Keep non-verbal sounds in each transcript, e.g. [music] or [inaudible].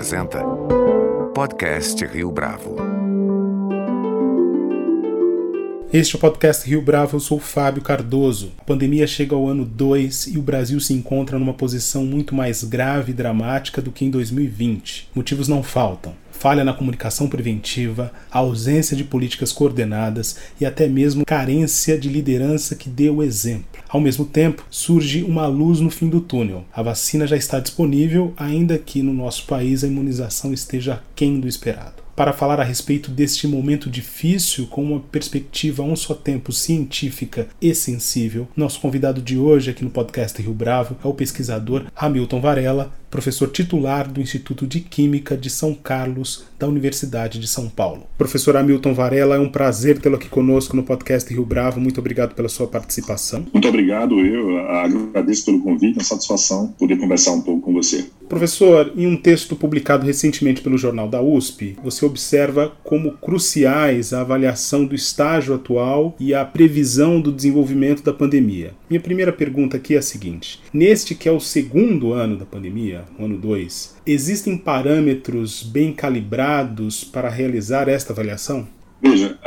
apresenta Podcast Rio Bravo. Este é o podcast Rio Bravo, eu sou Fábio Cardoso. A pandemia chega ao ano 2 e o Brasil se encontra numa posição muito mais grave e dramática do que em 2020. Motivos não faltam falha na comunicação preventiva, ausência de políticas coordenadas e até mesmo carência de liderança que dê o exemplo. Ao mesmo tempo, surge uma luz no fim do túnel. A vacina já está disponível, ainda que no nosso país a imunização esteja aquém do esperado para falar a respeito deste momento difícil com uma perspectiva a um só tempo científica e sensível. Nosso convidado de hoje aqui no podcast Rio Bravo é o pesquisador Hamilton Varela, professor titular do Instituto de Química de São Carlos, da Universidade de São Paulo. Professor Hamilton Varela, é um prazer tê-lo aqui conosco no podcast Rio Bravo. Muito obrigado pela sua participação. Muito obrigado, eu agradeço pelo convite, é uma satisfação poder conversar um pouco com você. Professor, em um texto publicado recentemente pelo Jornal da USP, você observa como cruciais a avaliação do estágio atual e a previsão do desenvolvimento da pandemia. Minha primeira pergunta aqui é a seguinte: neste que é o segundo ano da pandemia, o ano 2, existem parâmetros bem calibrados para realizar esta avaliação? Veja,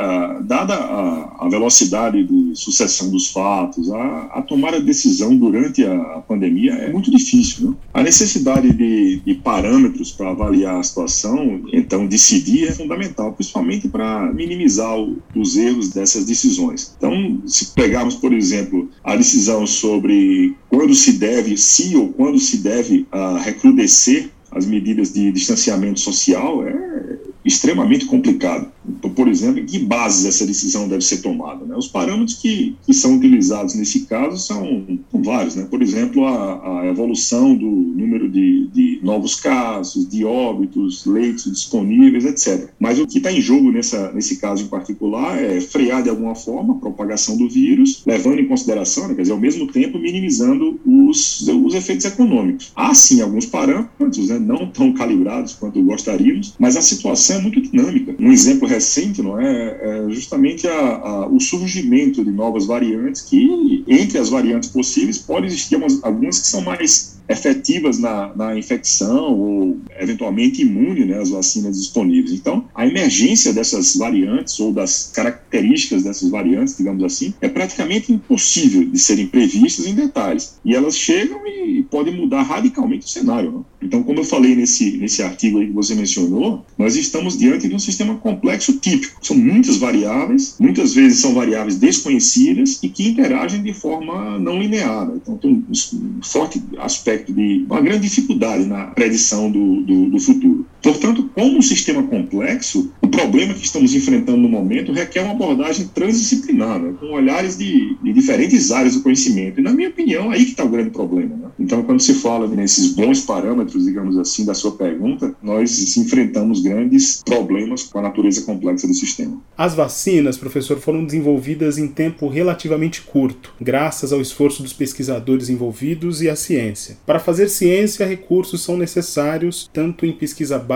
dada a, a, velocidade de sucessão dos fatos, a, a, tomar a decisão durante a, a pandemia é muito difícil. Né? A necessidade de, de parâmetros para avaliar a situação, então decidir, é fundamental, principalmente para minimizar o, os erros dessas decisões. Então, se pegarmos, por exemplo, a decisão sobre quando se deve, se ou quando se deve uh, recrudescer as medidas de distanciamento social, é extremamente complicado. Por exemplo, em que bases essa decisão deve ser tomada? Né? Os parâmetros que, que são utilizados nesse caso são, são vários. Né? Por exemplo, a, a evolução do número de, de, novos casos, de óbitos, leitos disponíveis, etc. Mas o que está em jogo nessa, nesse caso em particular é frear de alguma forma a propagação do vírus, levando em consideração, né, quer dizer, ao mesmo tempo minimizando os, os efeitos econômicos. Há sim alguns parâmetros, né, não tão calibrados quanto gostaríamos, mas a situação é muito dinâmica. Um exemplo recente, não é, é justamente a, a, o surgimento de novas variantes que, entre as variantes possíveis, pode existir umas, algumas que são mais efetivas na, na infecção ou eventualmente imune né, às vacinas disponíveis. Então, a emergência dessas variantes ou das características dessas variantes, digamos assim, é praticamente impossível de serem previstas em detalhes. E elas chegam e podem mudar radicalmente o cenário. Né? Então, como eu falei nesse, nesse artigo que você mencionou, nós estamos diante de um sistema complexo típico. São muitas variáveis, muitas vezes são variáveis desconhecidas e que interagem de forma não linear. Né? Então, tem um forte aspecto aspecto de uma grande dificuldade na predição do, do, do futuro. Portanto, como um sistema complexo, o problema que estamos enfrentando no momento requer uma abordagem transdisciplinar, né, com olhares de, de, diferentes áreas do conhecimento. E, na minha opinião, aí que está o grande problema. Né? Então, quando se fala nesses bons parâmetros, digamos assim, da sua pergunta, nós enfrentamos grandes problemas com a natureza complexa do sistema. As vacinas, professor, foram desenvolvidas em tempo relativamente curto, graças ao esforço dos pesquisadores envolvidos e à ciência. Para fazer ciência, recursos são necessários, tanto em pesquisa básica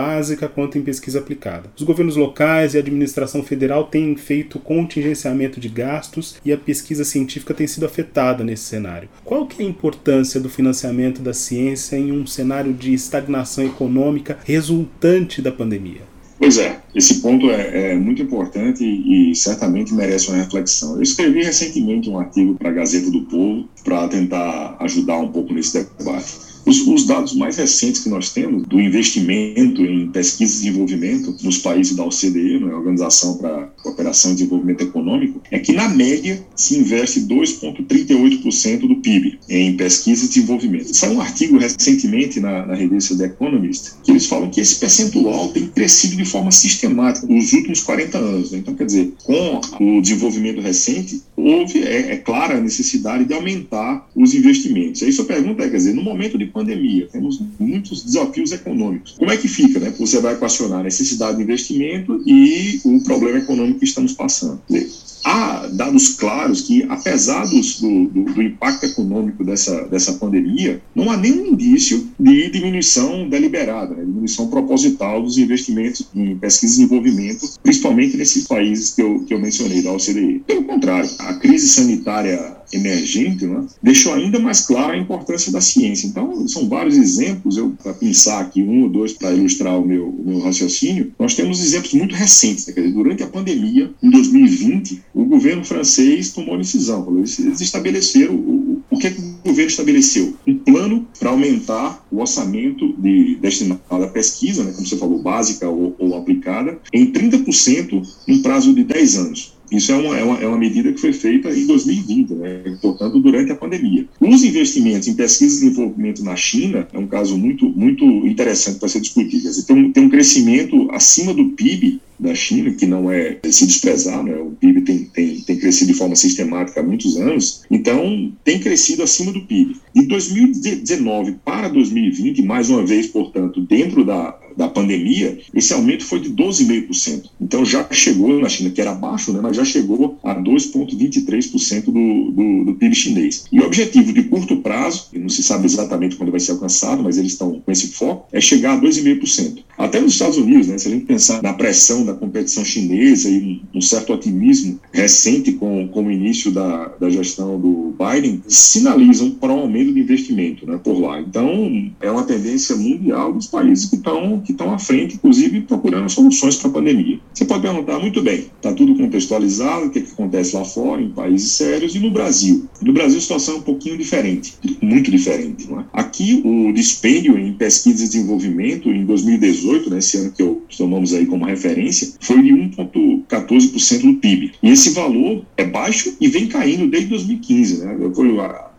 quanto em pesquisa aplicada. Os governos locais e a administração federal têm feito contingenciamento de gastos e a pesquisa científica tem sido afetada nesse cenário. Qual que é a importância do financiamento da ciência em um cenário de estagnação econômica resultante da pandemia? Pois é, esse ponto é, é muito importante e, e, certamente merece uma reflexão. Eu escrevi recentemente um artigo para a Gazeta do Povo para tentar ajudar um pouco nesse debate. Os, os, dados mais recentes que nós temos do investimento em pesquisa e desenvolvimento nos países da OCDE, né, Organização para Cooperação e Desenvolvimento Econômico, é que, na média, se investe 2,38% do PIB em pesquisa e desenvolvimento. Saiu um artigo recentemente na, na revista The Economist que eles falam que esse percentual tem crescido de forma sistemática nos últimos 40 anos. Né? Então, quer dizer, com o desenvolvimento recente, houve, é, é clara a necessidade de aumentar os investimentos. Aí sua pergunta é, quer dizer, no momento de pandemia, temos muitos desafios econômicos. Como é que fica, né? Você vai equacionar a necessidade de investimento e o problema econômico que estamos passando há dados claros que, apesar dos, do, do, do, impacto econômico dessa, dessa pandemia, não há nenhum indício de diminuição deliberada, né, diminuição proposital dos investimentos em pesquisa e desenvolvimento, principalmente nesses países que eu, que eu mencionei, da OCDE. Pelo contrário, a crise sanitária emergente, né, deixou ainda mais clara a importância da ciência. Então, são vários exemplos, eu para pensar aqui um ou dois para ilustrar o meu, o meu raciocínio, nós temos exemplos muito recentes. Né, dizer, durante a pandemia, em 2020, o governo francês tomou uma decisão, eles estabeleceram o, o que, é que o governo estabeleceu? Um plano para aumentar o orçamento de, destinado à pesquisa, né, como você falou, básica ou, ou aplicada, em 30% em prazo de 10 anos. Isso é uma, é, uma, é uma medida que foi feita em 2020, né? portanto, durante a pandemia. Os investimentos em pesquisa e desenvolvimento na China é um caso muito, muito interessante para ser discutido. Quer dizer, tem, um, tem um crescimento acima do PIB da China, que não é se desprezar, né? o PIB tem, tem, tem crescido de forma sistemática há muitos anos, então tem crescido acima do PIB. De 2019 para 2020, mais uma vez, portanto, dentro da, da pandemia, esse aumento foi de 12,5%. Então já chegou na China, que era baixo, né, mas já chegou a 2,23% do, do, do PIB chinês. E o objetivo de curto prazo, não se sabe exatamente quando vai ser alcançado, mas eles estão com esse foco, é chegar a 2,5%. Até nos Estados Unidos, né, se a gente pensar na pressão da competição chinesa e um, certo otimismo recente com, com o início da, da gestão do Biden, sinalizam para um aumento de investimento né, por lá. Então, é uma tendência mundial dos países que estão que estão à frente, inclusive procurando soluções para a pandemia. Você pode perguntar, muito bem, está tudo contextualizado, o que, é que acontece lá fora, em países sérios, e no Brasil? No Brasil a situação é um pouquinho diferente, muito diferente. Não é? Aqui o dispêndio em pesquisa e desenvolvimento em 2018, né, esse ano que eu tomamos aí como referência, foi de 1,14% do PIB. E esse valor é baixo e vem caindo desde 2015. Né? Foi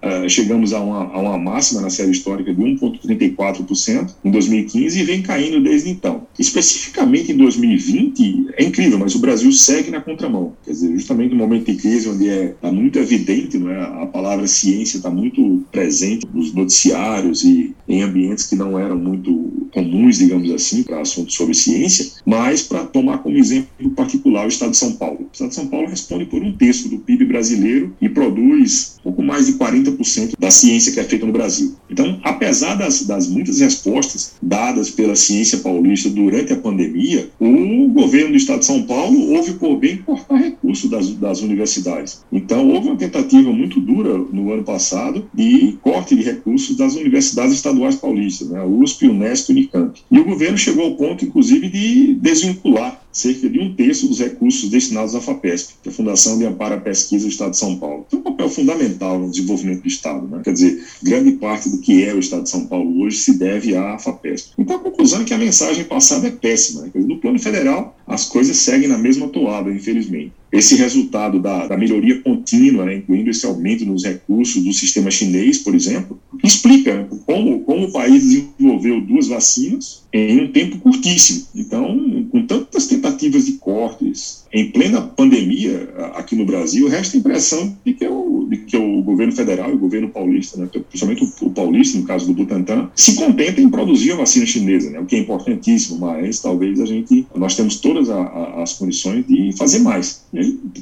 Uh, chegamos a uma, a uma máxima na série histórica de 1,34% em 2015 e vem caindo desde então. Especificamente em 2020, é incrível, mas o Brasil segue na contramão. Quer dizer, justamente no momento de crise, onde está é, tá muito evidente, não é? a palavra ciência está muito presente nos noticiários e em ambientes que não eram muito comuns, digamos assim, para assuntos sobre ciência, mas para tomar como exemplo particular o Estado de São Paulo. O Estado de São Paulo responde por um terço do PIB brasileiro e produz pouco mais de 40% da ciência que é feita no Brasil. Então, apesar das, das muitas respostas dadas pela ciência paulista durante a pandemia, o governo do Estado de São Paulo houve por bem cortar recursos das, das universidades. Então, houve uma tentativa muito dura no ano passado de corte de recursos das universidades estaduais paulistas, né, a USP, Unesp e Unicamp. E o governo chegou ao ponto, inclusive, de desvincular cerca de um terço dos recursos destinados à FAPESP, que é a Fundação de Amparo à Pesquisa do Estado de São Paulo. Tem um papel fundamental no desenvolvimento do Estado. Né? Quer dizer, grande parte do que é o Estado de São Paulo hoje se deve à FAPESP. Então, a conclusão é que a mensagem passada é péssima. Né? No plano federal, as coisas seguem na mesma toada, infelizmente. Esse resultado da, da melhoria contínua, né, incluindo esse aumento nos recursos do sistema chinês, por exemplo, explica né, como, como o país desenvolveu duas vacinas em um tempo curtíssimo. Então, com tantas tentativas de cortes em plena pandemia aqui no Brasil, resta a impressão de que o, de que o governo federal e o governo paulista, né, principalmente o, o paulista, no caso do Butantan, se contentem em produzir a vacina chinesa, né, o que é importantíssimo, mas talvez a gente, nós temos todas a, a, as condições de fazer mais.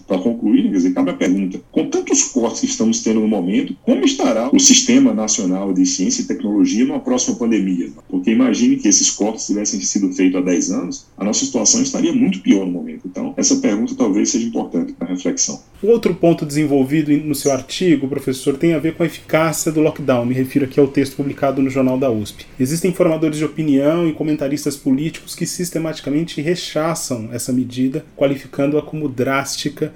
Para concluir, quer dizer, cabe a pergunta, com tantos cortes que estamos tendo no momento, como estará o Sistema Nacional de Ciência e Tecnologia numa próxima pandemia? Porque imagine que esses cortes tivessem sido feitos há 10 anos, a nossa situação estaria muito pior no momento. Então, essa pergunta talvez seja importante para reflexão. O outro ponto desenvolvido no seu artigo, professor, tem a ver com a eficácia do lockdown. Me refiro aqui ao texto publicado no Jornal da USP. Existem formadores de opinião e comentaristas políticos que sistematicamente rechaçam essa medida, qualificando-a como drástica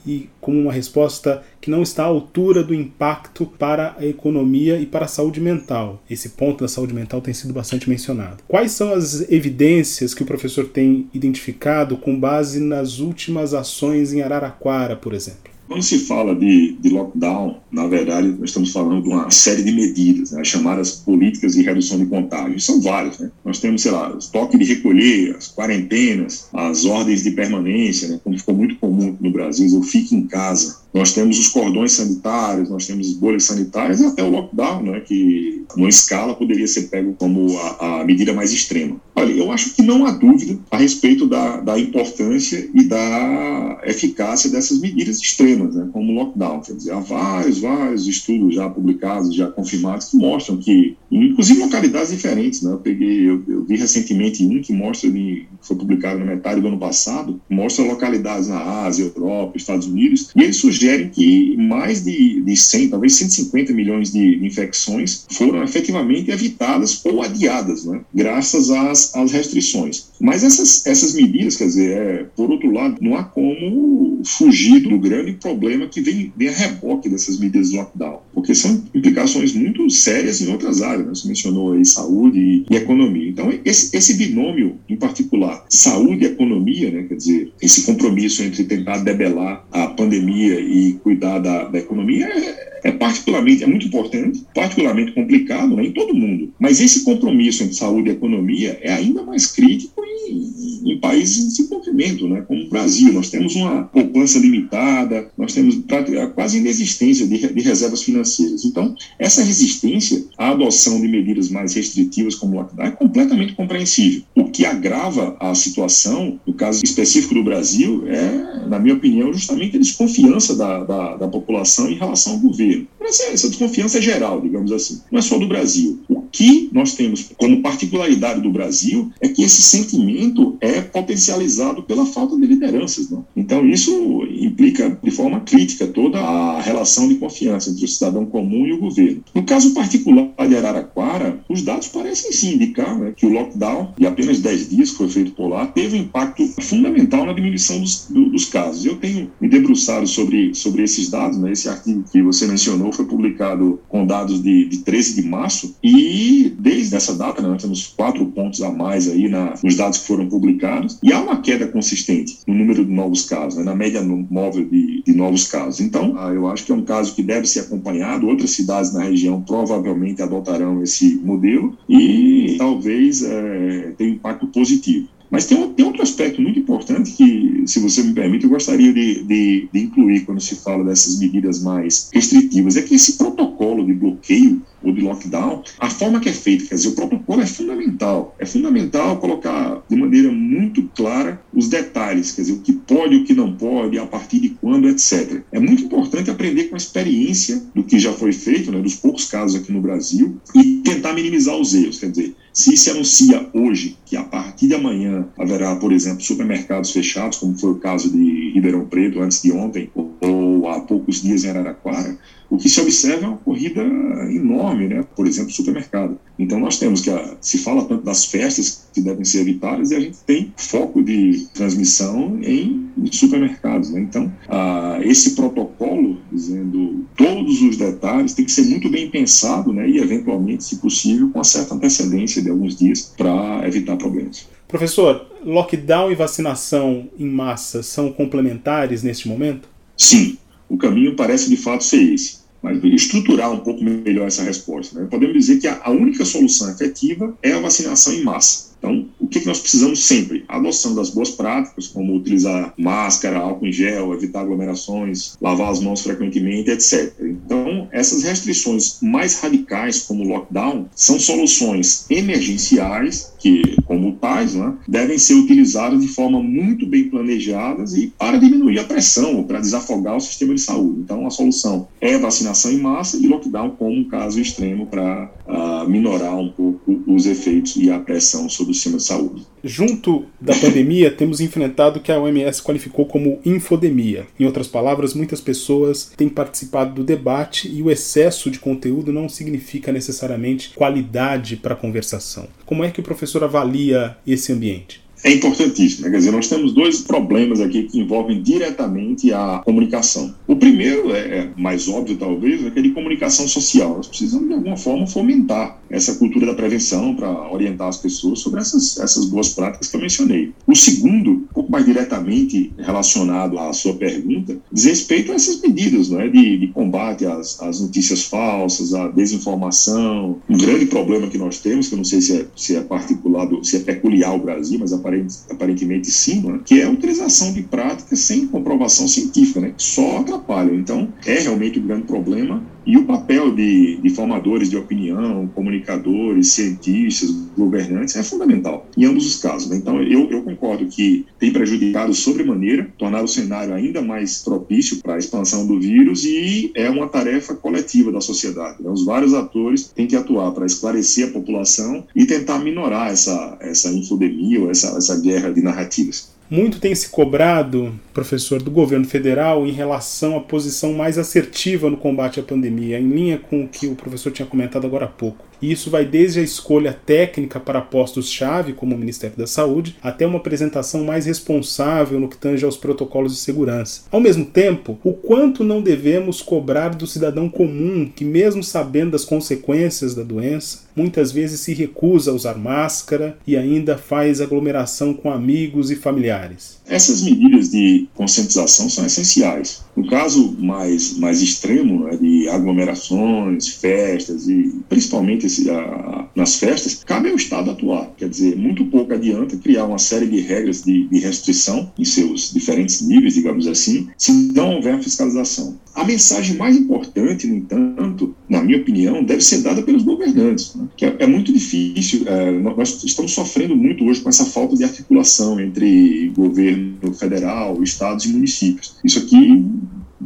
e como uma resposta que não está à altura do impacto para a economia e para a saúde mental. Esse ponto da saúde mental tem sido bastante mencionado. Quais são as evidências que o professor tem identificado com base nas últimas ações em Araraquara, por exemplo? Quando se fala de, de, lockdown, na verdade, nós estamos falando de uma série de medidas, né, chamadas políticas de redução de contágio. São várias. Né? Nós temos, sei lá, os toques de recolher, as quarentenas, as ordens de permanência, né, como ficou muito comum no Brasil, eu fique em casa. Nós temos os cordões sanitários, nós temos as bolhas sanitárias e até o lockdown, né, que numa escala poderia ser pego como a, a, medida mais extrema. Olha, eu acho que não há dúvida a respeito da, da importância e da eficácia dessas medidas extremas, né, como o lockdown. Quer dizer, há vários, vários estudos já publicados, já confirmados, que mostram que, inclusive localidades diferentes, né, eu peguei, eu, eu vi recentemente um que mostra, que foi publicado na metade do ano passado, mostra localidades na Ásia, Europa, Estados Unidos, e ele sugerem que mais de, de 100, talvez 150 milhões de, de infecções foram efetivamente evitadas ou adiadas, né, graças às, às restrições. Mas essas, essas medidas, quer dizer, é, por outro lado, não há como fugir do grande problema que vem, vem a reboque dessas medidas de lockdown, porque são implicações muito sérias em outras áreas, né? você mencionou aí saúde e, e economia. Então, esse, esse binômio, em particular, saúde e economia, né, quer dizer, esse compromisso entre tentar debelar a pandemia e cuidar da, da economia é, é particularmente, é muito importante, particularmente complicado né, em todo mundo. Mas esse compromisso entre saúde e economia é ainda mais crítico em, em países em desenvolvimento, né, como o Brasil. Nós temos uma poupança limitada, nós temos quase inexistência de, de reservas financeiras. Então, essa resistência à adoção de medidas mais restritivas como o lockdown é completamente compreensível. O que agrava a situação, no caso específico do Brasil, é, na minha opinião, justamente a desconfiança da, da, da população em relação ao governo. Essa, essa desconfiança é geral, digamos assim, não é só do Brasil. O que nós temos como particularidade do Brasil é que esse sentimento é potencializado pela falta de lideranças. Não? Então, isso implica de forma crítica toda a relação de confiança entre o cidadão comum e o governo. No caso particular de Araraquara, os dados parecem sim indicar né, que o lockdown, de apenas 10 dias que foi feito por lá, teve um impacto fundamental na diminuição dos, do, dos casos. Eu tenho me debruçado sobre, sobre esses dados, né, esse artigo que você mencionou foi publicado com dados de, de 13 de março, e desde essa data né, nós temos quatro pontos a mais aí na, nos dados que foram publicados, e há uma queda consistente no número de novos casos, né, na média móvel de, de novos casos. Então, ah, eu acho que é um caso que deve ser acompanhado, outras cidades na região provavelmente adotarão esse modelo, e talvez é, tenha um impacto positivo. Mas tem, tem outro aspecto muito importante que, se você me permite, eu gostaria de, de, de incluir quando se fala dessas medidas mais restritivas, é que esse protocolo de bloqueio ou de lockdown, a forma que é feita, quer dizer, o protocolo é fundamental. É fundamental colocar de maneira muito clara os detalhes, quer dizer, o que pode, o que não pode, a partir de quando, etc. É muito importante aprender com a experiência do que já foi feito, né, dos poucos casos aqui no Brasil, e tentar minimizar os erros, quer dizer, se se anuncia hoje que a partir de amanhã haverá, por exemplo, supermercados fechados, como foi o caso de Ribeirão Preto antes de ontem, ou há poucos dias em Araraquara, o que se observa é uma corrida enorme, né? por exemplo, supermercado. Então nós temos que, a, se fala tanto das festas que devem ser evitadas, e a gente tem foco de transmissão em supermercados. Né? Então, a, esse protocolo, dizendo todos os detalhes, tem que ser muito bem pensado né? e, eventualmente, se possível, com uma certa antecedência de alguns dias para evitar problemas. Professor, lockdown e vacinação em massa são complementares neste momento? Sim, o caminho parece de fato ser esse mas estruturar um pouco melhor essa resposta. Né? Podemos dizer que a, única solução efetiva é a vacinação em massa. Então, que, que nós precisamos sempre? A adoção das boas práticas, como utilizar máscara, álcool em gel, evitar aglomerações, lavar as mãos frequentemente, etc. Então, essas restrições mais radicais, como o lockdown, são soluções emergenciais que, como tais, né, devem ser utilizadas de forma muito bem planejadas e para diminuir a pressão para desafogar o sistema de saúde. Então, a solução é vacinação em massa e lockdown como um caso extremo para uh, minorar um pouco os efeitos e a pressão sobre do sistema de saúde. Junto da pandemia, temos enfrentado o que a OMS qualificou como infodemia. Em outras palavras, muitas pessoas têm participado do debate e o excesso de conteúdo não significa necessariamente qualidade para a conversação. Como é que o professor avalia esse ambiente? É importantíssimo. Né? Quer dizer, nós temos dois problemas aqui que envolvem diretamente a comunicação. O primeiro, é, é mais óbvio talvez, é que é de comunicação social. Nós precisamos, de alguma forma, fomentar essa cultura da prevenção para orientar as pessoas sobre essas, essas boas práticas que eu mencionei. O segundo, um pouco mais diretamente relacionado à sua pergunta, diz respeito a essas medidas não é? de, de combate às, às notícias falsas, à desinformação. Um grande problema que nós temos, que eu não sei se é, se é particular, se é peculiar ao Brasil, mas aparentemente sim, né? que é a utilização de práticas sem comprovação científica, né? que só atrapalham. Então, é realmente um grande problema e o papel de, de, formadores de opinião, comunicadores, cientistas, governantes é fundamental em ambos os casos. Né? Então, eu, eu, concordo que tem prejudicado sobremaneira, tornar o cenário ainda mais propício para a expansão do vírus e é uma tarefa coletiva da sociedade. Né? Os vários atores têm que atuar para esclarecer a população e tentar minorar essa, essa infodemia ou essa, essa guerra de narrativas. Muito tem se cobrado, professor, do governo federal em relação à posição mais assertiva no combate à pandemia, em linha com o que o professor tinha comentado agora há pouco. E isso vai desde a escolha técnica para postos-chave, como o Ministério da Saúde, até uma apresentação mais responsável no que tange aos protocolos de segurança. Ao mesmo tempo, o quanto não devemos cobrar do cidadão comum que, mesmo sabendo das consequências da doença, muitas vezes se recusa a usar máscara e ainda faz aglomeração com amigos e familiares. Essas medidas de conscientização são essenciais. No caso mais, mais extremo, né, de aglomerações, festas e principalmente a, nas festas, cabe ao Estado atuar. Quer dizer, muito pouco adianta criar uma série de regras de, de restrição em seus diferentes níveis, digamos assim, se não houver fiscalização. A mensagem mais importante, no entanto, na minha opinião, deve ser dada pelos governantes, né? que é, é, muito difícil. É, nós estamos sofrendo muito hoje com essa falta de articulação entre governo federal, estados e municípios. Isso aqui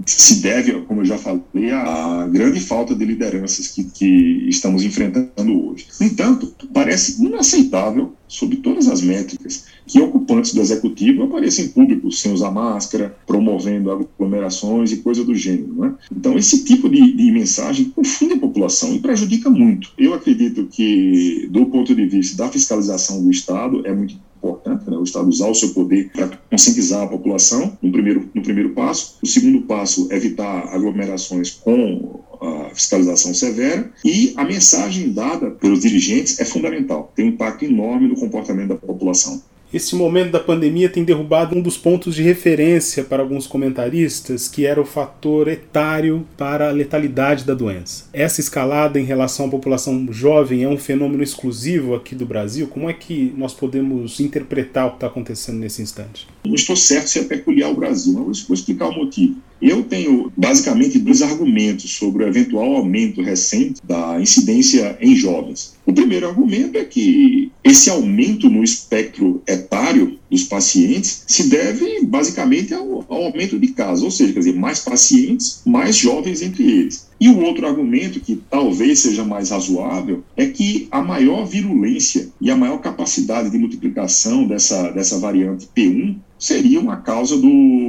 se deve, como eu já falei, à grande falta de lideranças que, que estamos enfrentando hoje. No entanto, parece inaceitável, sob todas as métricas, que ocupantes do executivo apareçam em público sem usar máscara, promovendo aglomerações e coisa do gênero. Né? Então, esse tipo de, de mensagem confunde a população e prejudica muito. Eu acredito que, do ponto de vista da fiscalização do Estado, é muito importante, Estado usar o seu poder para conscientizar a população, no primeiro, no primeiro passo. O segundo passo, evitar aglomerações com a fiscalização severa e a mensagem dada pelos dirigentes é fundamental, tem um impacto enorme no comportamento da população. Esse momento da pandemia tem derrubado um dos pontos de referência para alguns comentaristas, que era o fator etário para a letalidade da doença. Essa escalada em relação à população jovem é um fenômeno exclusivo aqui do Brasil? Como é que nós podemos interpretar o que está acontecendo nesse instante? Não estou certo se é peculiar ao Brasil, mas vou explicar o motivo. Eu tenho basicamente dois argumentos sobre o eventual aumento recente da incidência em jovens. O primeiro argumento é que esse aumento no espectro etário dos pacientes se deve basicamente ao, ao, aumento de casos, ou seja, dizer, mais pacientes, mais jovens entre eles. E o outro argumento, que talvez seja mais razoável, é que a maior virulência e a maior capacidade de multiplicação dessa, dessa variante P1 seria uma causa do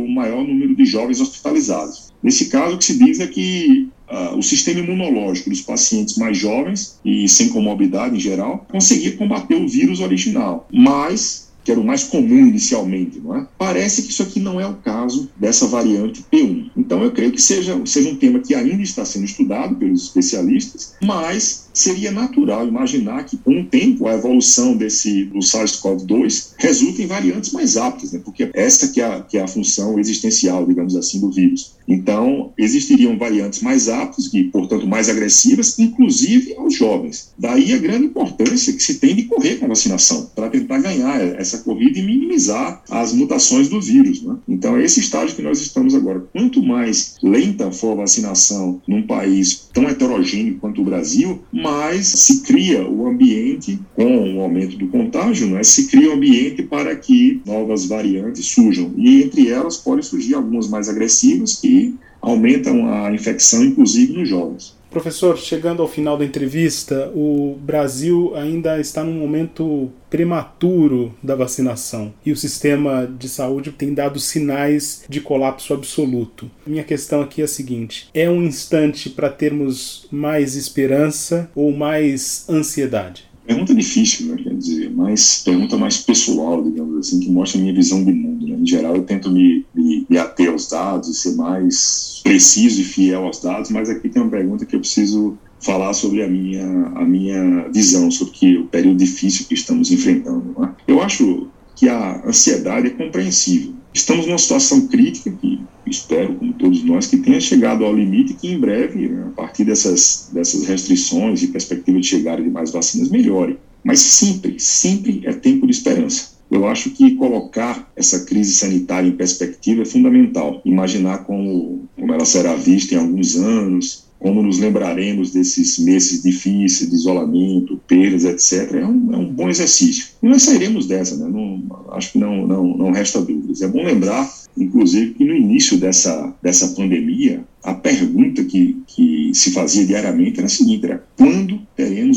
maior número de jovens hospitalizados. Nesse caso, o que se diz é que uh, o sistema imunológico dos pacientes mais jovens e sem comorbidade em geral conseguia combater o vírus original, mas que era o mais comum inicialmente, não é? Parece que isso aqui não é o caso dessa variante P1. Então eu creio que seja, seja um tema que ainda está sendo estudado pelos especialistas, mas seria natural imaginar que com o tempo a evolução desse do SARS-CoV-2 resulta em variantes mais aptas, né? Porque essa que é, a, que é a função existencial, digamos assim, do vírus. Então, existiriam variantes mais aptas e, portanto, mais agressivas, inclusive aos jovens. Daí a grande importância que se tem de correr com a vacinação, para tentar ganhar essa corrida e minimizar as mutações do vírus. Né? Então, é esse estágio que nós estamos agora. Quanto mais lenta for a vacinação num país tão heterogêneo quanto o Brasil, mais se cria o ambiente, com o aumento do contágio, né? se cria o ambiente para que novas variantes surjam. E entre elas podem surgir algumas mais agressivas que aumentam a infecção, inclusive nos jovens. Professor, chegando ao final da entrevista, o Brasil ainda está num momento prematuro da vacinação e o sistema de saúde tem dado sinais de colapso absoluto. Minha questão aqui é a seguinte: é um instante para termos mais esperança ou mais ansiedade? Pergunta difícil, né? quer dizer, mais pergunta mais pessoal, digamos assim, que mostra a minha visão de mundo. Né? Em geral, eu tento me, me, ater aos dados e ser mais preciso e fiel aos dados, mas aqui tem uma pergunta que eu preciso falar sobre a minha, a minha visão sobre que, o período difícil que estamos enfrentando. Né? Eu acho que a ansiedade é compreensível. Estamos numa situação crítica que espero, como todos nós, que tenha chegado ao limite e que em breve, a partir dessas, dessas restrições e perspectiva de chegada de mais vacinas, melhore. Mas sempre, sempre é tempo de esperança. Eu acho que colocar essa crise sanitária em perspectiva é fundamental. Imaginar como, como ela será vista em alguns anos, como nos lembraremos desses meses difíceis de isolamento, perdas, etc., é um, é um bom exercício. E nós sairemos dessa, né? não, acho que não, não, não resta dúvidas. É bom lembrar inclusive, que no início dessa, dessa pandemia, a pergunta que, que se fazia diariamente era a seguinte: era quando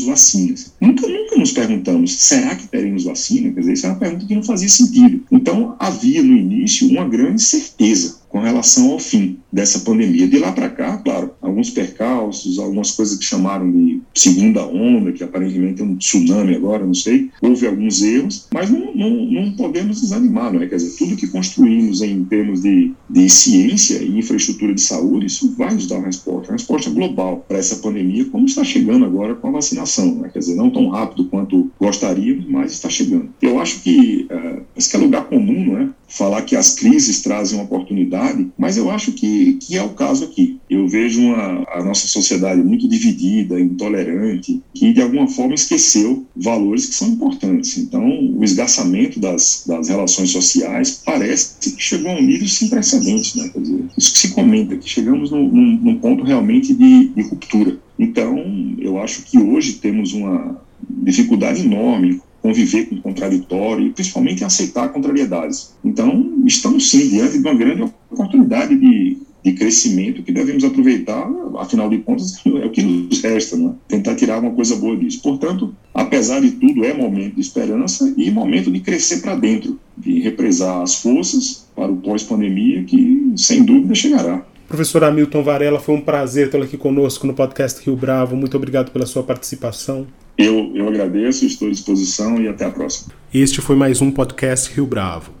teremos vacinas? Nunca, nunca nos perguntamos, será que teremos vacina? Quer dizer, isso é uma pergunta que não fazia sentido. Então, havia no início uma grande certeza com relação ao fim dessa pandemia. De lá para cá, claro, alguns percalços, algumas coisas que chamaram de segunda onda, que aparentemente é um tsunami agora, não sei, houve alguns erros, mas não, não, não podemos desanimar, não é? Quer dizer, tudo que construímos em termos de, de ciência e infraestrutura de saúde, isso vai nos dar uma resposta, uma resposta global para essa pandemia, como está chegando agora com a vacinação, né? quer dizer, não tão rápido quanto gostaríamos, mas está chegando. Eu acho que uh, que é lugar comum, não é? Falar que as crises trazem uma oportunidade, mas eu acho que, que é o caso aqui. Eu vejo uma, a nossa sociedade muito dividida, intolerante, que de alguma forma esqueceu valores que são importantes. Então, o esgarçamento das, das relações sociais parece que chegou a um nível sem precedentes, né? Dizer, isso que se comenta, que chegamos num, num, num ponto realmente de, de ruptura. Então, eu acho que hoje temos uma dificuldade enorme conviver com o contraditório e principalmente aceitar contrariedades. Então, estamos sim diante de uma grande oportunidade de, de crescimento que devemos aproveitar, afinal de contas, [laughs] é o que nos resta, né? tentar tirar uma coisa boa disso. Portanto, apesar de tudo, é momento de esperança e momento de crescer para dentro, de represar as forças para o pós-pandemia, que sem dúvida chegará. Professor Hamilton Varela, foi um prazer tê-lo aqui conosco no podcast Rio Bravo. Muito obrigado pela sua participação. Eu, eu agradeço, estou à disposição e até a próxima. Este foi mais um podcast Rio Bravo.